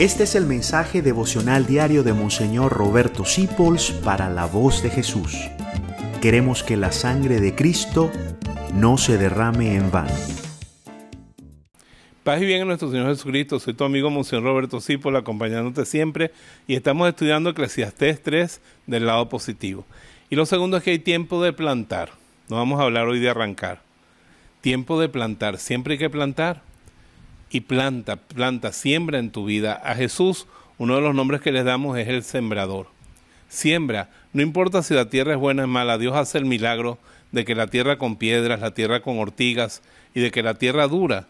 Este es el mensaje devocional diario de Monseñor Roberto Sipols para la voz de Jesús. Queremos que la sangre de Cristo no se derrame en vano. Paz y bien en nuestro Señor Jesucristo. Soy tu amigo Monseñor Roberto Sipols acompañándote siempre y estamos estudiando Eclesiastés 3 del lado positivo. Y lo segundo es que hay tiempo de plantar. No vamos a hablar hoy de arrancar. Tiempo de plantar. Siempre hay que plantar y planta, planta, siembra en tu vida. A Jesús, uno de los nombres que les damos es el sembrador. Siembra, no importa si la tierra es buena o mala, Dios hace el milagro de que la tierra con piedras, la tierra con ortigas y de que la tierra dura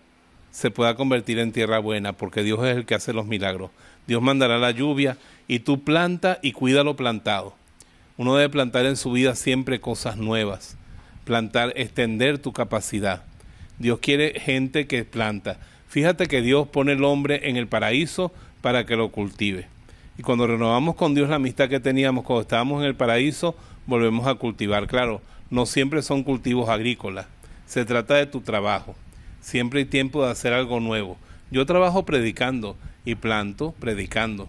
se pueda convertir en tierra buena, porque Dios es el que hace los milagros. Dios mandará la lluvia y tú planta y cuida lo plantado. Uno debe plantar en su vida siempre cosas nuevas, plantar, extender tu capacidad. Dios quiere gente que planta. Fíjate que Dios pone el hombre en el paraíso para que lo cultive. Y cuando renovamos con Dios la amistad que teníamos cuando estábamos en el paraíso, volvemos a cultivar. Claro, no siempre son cultivos agrícolas. Se trata de tu trabajo. Siempre hay tiempo de hacer algo nuevo. Yo trabajo predicando y planto predicando.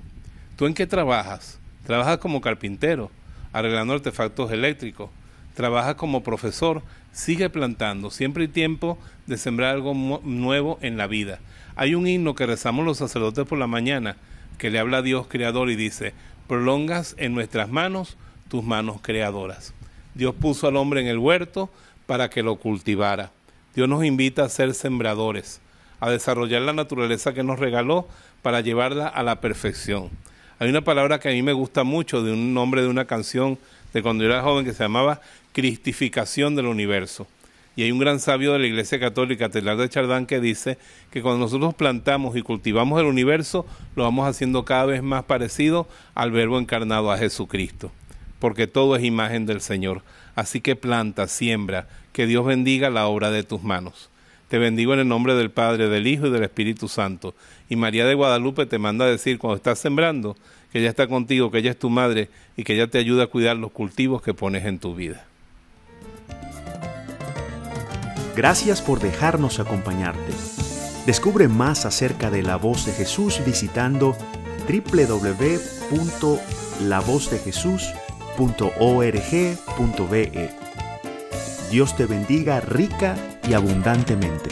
¿Tú en qué trabajas? ¿Trabajas como carpintero, arreglando artefactos eléctricos? ¿Trabajas como profesor? Sigue plantando. Siempre hay tiempo de sembrar algo nuevo en la vida. Hay un himno que rezamos los sacerdotes por la mañana que le habla a Dios creador y dice, prolongas en nuestras manos tus manos creadoras. Dios puso al hombre en el huerto para que lo cultivara. Dios nos invita a ser sembradores, a desarrollar la naturaleza que nos regaló para llevarla a la perfección. Hay una palabra que a mí me gusta mucho de un nombre de una canción de cuando yo era joven que se llamaba Cristificación del Universo. Y hay un gran sabio de la Iglesia Católica, Telar de Chardán, que dice que cuando nosotros plantamos y cultivamos el universo, lo vamos haciendo cada vez más parecido al Verbo encarnado a Jesucristo, porque todo es imagen del Señor. Así que planta, siembra, que Dios bendiga la obra de tus manos. Te bendigo en el nombre del Padre, del Hijo y del Espíritu Santo. Y María de Guadalupe te manda a decir cuando estás sembrando que ella está contigo, que ella es tu madre y que ella te ayuda a cuidar los cultivos que pones en tu vida. Gracias por dejarnos acompañarte. Descubre más acerca de la voz de Jesús visitando www.lavozdejesús.org.be. Dios te bendiga rica y abundantemente.